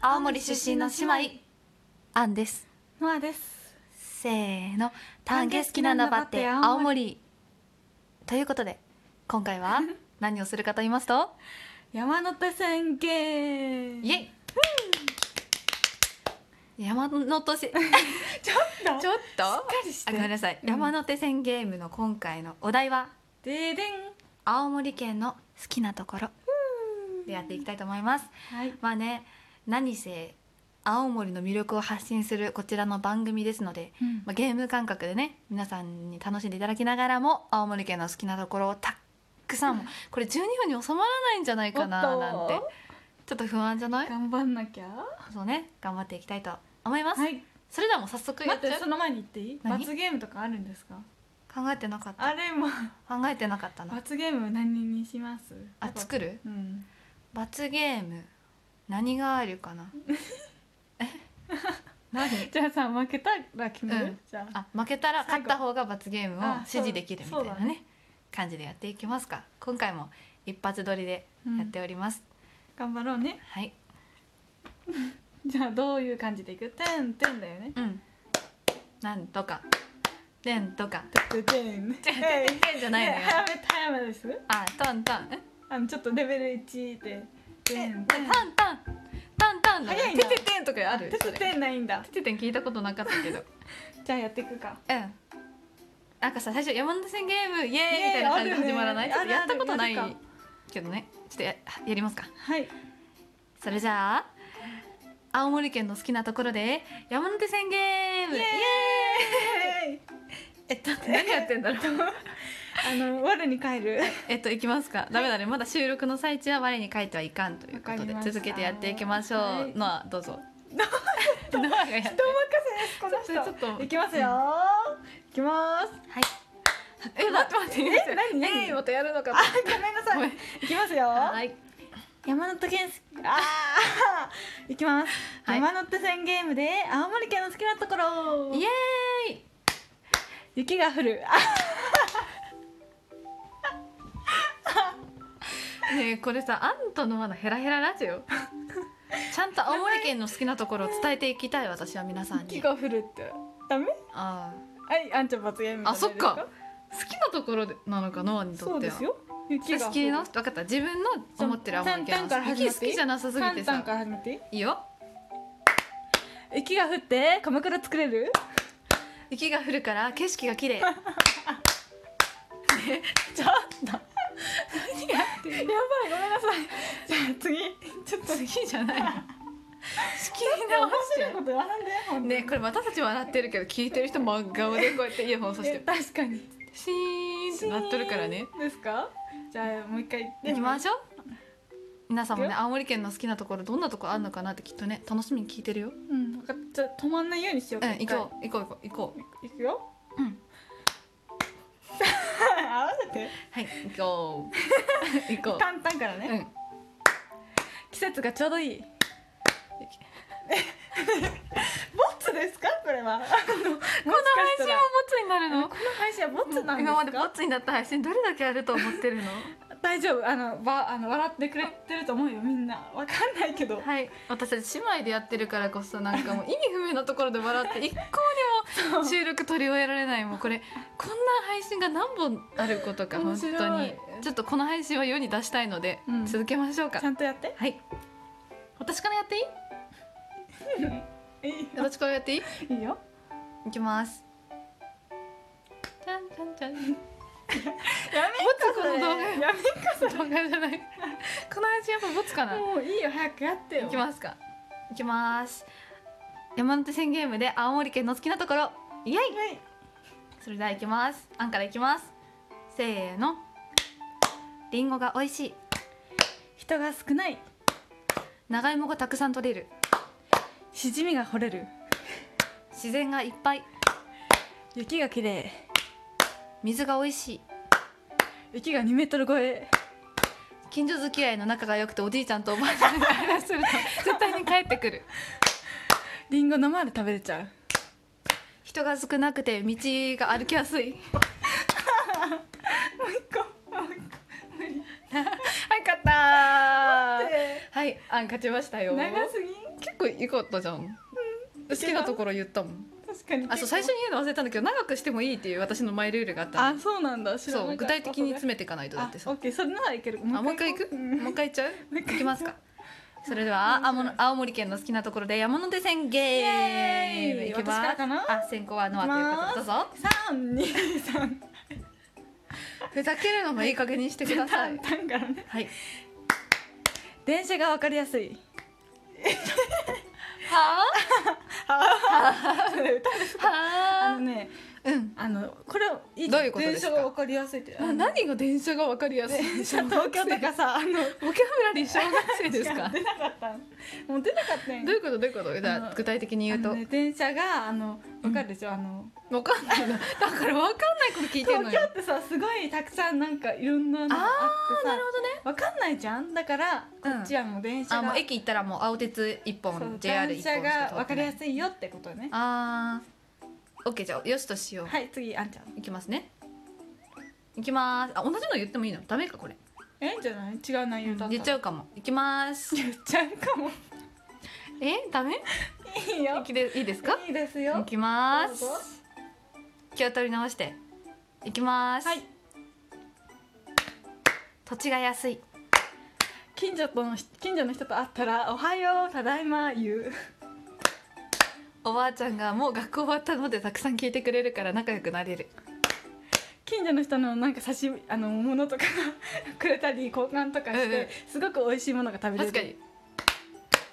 青森出身の姉妹。アンです。ノアです。せーの。丹下好きなんだばって。青森。ということで今回は 何をするかと言いますと？山手線ゲームイエイ。山手線。ちょっと。ちょっと？あごめんなさい、うん。山手線ゲームの今回のお題は？ででん。青森県の好きなところでやっていきたいと思います。はい。まあね何せ青森の魅力を発信するこちらの番組ですので、うん。まあ、ゲーム感覚でね皆さんに楽しんでいただきながらも青森県の好きなところをたくさんもこれ12分に収まらないんじゃないかななんて。ちょっと不安じゃない？頑張んなきゃ？そうね頑張っていきたいと思います、はい。それではもう早速やっちゃう待ってその前に言っていい？何？罰ゲームとかあるんですか？考えてなかった。あれも考えてなかったな。罰ゲーム何にします？あ作る？うん罰ゲーム何があるかな？え？何？じゃあさ負けたら決める、うん。じゃあ。あ負けたら勝った方が罰ゲームをあ指示できるみたいなね。ね。感じでやっていきますか。今回も一発撮りでやっております、頑張ろうね。はい。じゃあどういう感じでいく？てんてんだよね。うん。なんとか。でんとか。てんてんてんてんじゃないのよ。ね早め早めです。あタンタン。え？あのちょっとレベル1でてんてんタンタンタンタン早いな。てててんとかある？ててそれてんないんだ。てててん聞いたことなかったけど。じゃあやっていくか。うん。なんかさ最初山手線ゲームイエーイみたいな感じで始まらない？イちょっとやったことないあるあるけどね。ちょっとややりますか。はい。それじゃあ青森県の好きなところで山手線ゲーム。イエーイえっと何やってんだろう あの我に帰る。えっと行きますか、ダメだね。まだ収録の最中は我に書いてはいかんということで続けてやっていきましょう、はい。ノアどうぞ。ノアがやって人任せです。このそれちょっと。人いきますよ。いきます。はい。え待って待ってえ何何？えーまたやるのかと。あごめんなさい。いきますよ。はい。山手県あー。いきます、はい。山手線ゲームで青森県の好きなところ。イエーイ。雪が降る。あねえこれさあんとのまだヘラヘララジオ。ちゃんと青森県の好きなところを伝えていきたい私は皆さんに。雪が降るって。ダメ？あはいあんちゃん罰ゲームあそっか。好きなところでなのかノアにとっては。かそうですよ雪が好きの分かった自分の思ってる青森県雪好きじゃなさすぎてさ。から始めて。いいよ。雪が降って鎌倉作れる？雪が降るから景色が綺麗。ちょっとやばいごめんなさい。じゃあ次ちょっと次じゃないの。仕切り面直し白いこと言わんでねこれ私たち笑ってるけど聞いてる人真顔でこうやってイヤホンさしえて 確かに。シーンってなっとるからね。ですか？じゃあもう一回行きましょう。皆さんもね青森県の好きなところどんなところあるのかなってきっとね楽しみに聞いてるよ。うん分かったじゃあ止まんないようにしよううん行こう行こう行こう行こう。ういくようん合わせてはい行こう。行こ簡単からね、ううん。季節がちょうどいい。ボツですか？これは。この配信はボツになるの？この配信はボツなん今までボツになった配信どれだけあると思ってるの？大丈夫。あのばあの笑ってくれてると思うよみんな。わかんないけど。はい。私たち姉妹でやってるからこそなんかもう意味不明なところで笑って一向にも収録取り終えられない。もうこれこんな配信が何本あることか本当に。ちょっとこの配信は世に出したいので、うん。続けましょうか。ちゃんとやって。はい。私からやっていい？いい私からやっていい？いいよ。いきます。じゃんじゃんじゃんやめの動画やめんか動画じゃない。この配信やっぱボツかな。もういいよ早くやってよ。いきますか。いきます。山手線ゲームで青森県の好きなところ。イエイ。はいそれではいきます。あんからいきます。せーの。りんごが美味しい。人が少ない。長芋がたくさん取れる。しじみが掘れる。自然がいっぱい。雪が綺麗。水が美味しい雪が2メートル超え。近所付き合いの仲が良くておじいちゃんとおばあちゃんが話すると絶対に帰ってくる。りんご生で食べれちゃう。人が少なくて道が歩きやすい。もう一個もう一個。無理。はい勝ったー。ははいあん勝ちましたよ。長すぎ結構いいかったじゃん、好きなところ言ったもん確かに。あそう最初に言うの忘れたんだけど長くしてもいいっていう私のマイルールがあったの。あそうなんだ。そう具体的に詰めていかないとだってさあオッケー。それならいける。あもう一回行く？ん。もう一回行っちゃう？行きますか。それでは青森県の好きなところで山手線ゲームいきますあ先行はノアということでどうぞ三二三ふざけるのもいい加減にしてください。はい。電車がわかりやすいはそれ歌ですあはあのねあうん。あのこれいどういうことですか？電車がわかりやすいって。あの何が電車がわかりやすい？電車東京とかさあの ボキャブラリー小学生ですか？出なかった。のもう出なかったどういうこと？どういうこと？じゃ具体的に言うと。電車があのわかるでしょ、あのわかんない。のだからわかんないこと聞いてんのよ。東京ってさすごいたくさんなんかいろんなのがあってさなるほどね。わかんないじゃん？だからこうんっちはもう電車が、あもう駅行ったらもう青鉄一本 JR 一電本車がわかりやいすいよってことね。あーオッケーじゃあよしとしよう、はい次あんちゃん。いきますね。いきます。あ同じの言ってもいいの？ダメかこれ。えいいんじゃない？違う内容だったら言っちゃうかも。いきます。言っちゃうかも。えダメ？いいよ。いきでいいですか？いいですよ。いきます。どうぞ。気を取り直して。いきます。はい。土地が安い。近所との近所の人と会ったら「おはようただいま」言うおばあちゃんがもう学校終わったのでたくさん聞いてくれるから仲良くなれる。近所の人のなんか差しあのものとかくれたり交換とかして、うんうん。すごく美味しいものが食べれる。確かに。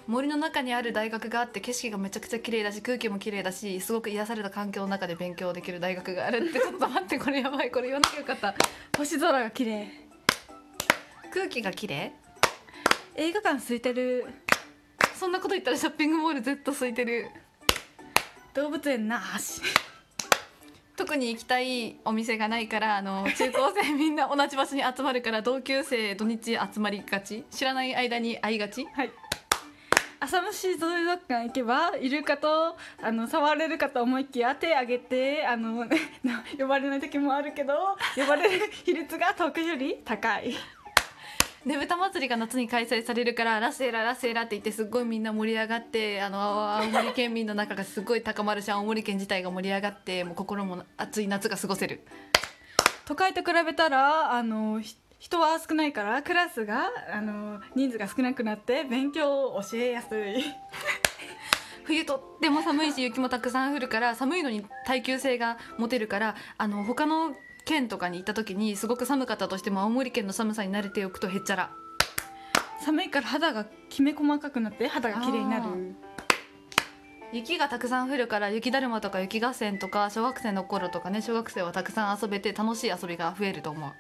森の中にある大学があって景色がめちゃくちゃ綺麗だし空気も綺麗だしすごく癒された環境の中で勉強できる大学があるってちょっと待ってこれやばいこれ言わなきゃよかった星空が綺麗。空気が綺麗？映画館空いてる。そんなこと言ったらショッピングモール Z 空いてる動物園なし。特に行きたいお店がないからあの中高生みんな同じ場所に集まるから同級生土日集まりがち。知らない間に会いがち。はい。浅虫水族館行けばイルカとあの触れるかと思いきや手挙げてあの 呼ばれない時もあるけど呼ばれる比率が東京より高いねぶた祭りが夏に開催されるからラセーララセーラって言ってすっごいみんな盛り上がってあの青森県民の中がすごい高まるし青森県自体が盛り上がってもう心も熱い夏が過ごせる。都会と比べたらあのひ人は少ないからクラスがあの人数が少なくなって勉強を教えやすい。冬とっても寒いし雪もたくさん降るから寒いのに耐久性が持てるからあの他の県とかに行った時にすごく寒かったとしても青森県の寒さに慣れておくとへっちゃら。寒いから肌がきめ細かくなって肌が綺麗になある雪がたくさん降るから雪だるまとか雪合戦とか小学生の頃とかね小学生はたくさん遊べて楽しい遊びが増えると思う。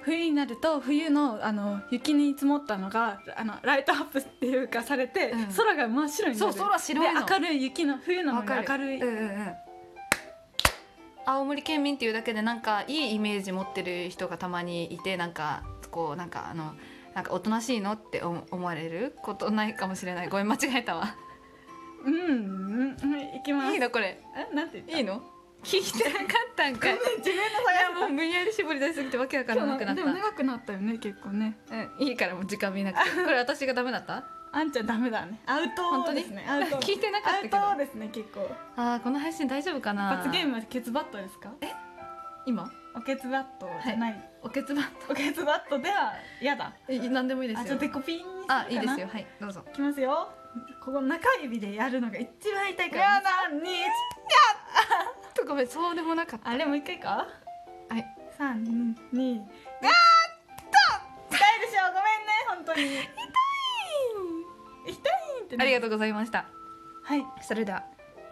冬になると冬のあの雪に積もったのがあのライトアップっていうかされて、うん。空が真っ白になる。そう空白いの。で明るい雪の冬なのに明るい、うんうんうん青森県民っていうだけでなんかいいイメージ持ってる人がたまにいてなんかこうなんかあのなんかおとなしいのって思思われることないかもしれない。ごめん間違えたわ。うんうんうんいきます。いいのこれえなんて言ったいいの？聞いてなかったんかい。い自分のやもう無理やり絞り出しすぎてわけわからなくなった。でも長くなったよね結構ね。うん、いいからもう時間見なくて。これ私がダメだった？あんちゃんダメだね。アウトですね。アウト聞いてなかったけど。アウトですね結構。あーこの配信大丈夫かな？罰ゲームはケツバットですか？今？おケツバット。じゃない、おけつばおケツバットでは嫌だ。え何でもいいですよ。あちょっとデコピンにするかな？あいいですよ。はいどうぞ。いきますよ。ここ中指でやるのが一番痛いから。やだ三二一。とごめんそうでもなかった。あれもう一回かはい。三二あーっと痛いでしょ？ごめんね本当にってね。ありがとうございました。はい。それでは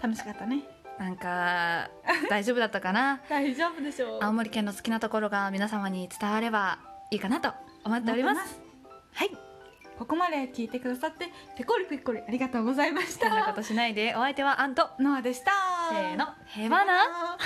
楽しかったね。なんか大丈夫だったかな？大丈夫でしょう。青森県の好きなところが皆様に伝わればいいかなと思っております。はい。ここまで聞いてくださってペコリペコリありがとうございました。変なことしないで。お相手はアント。ノアでした。せーの。へばなな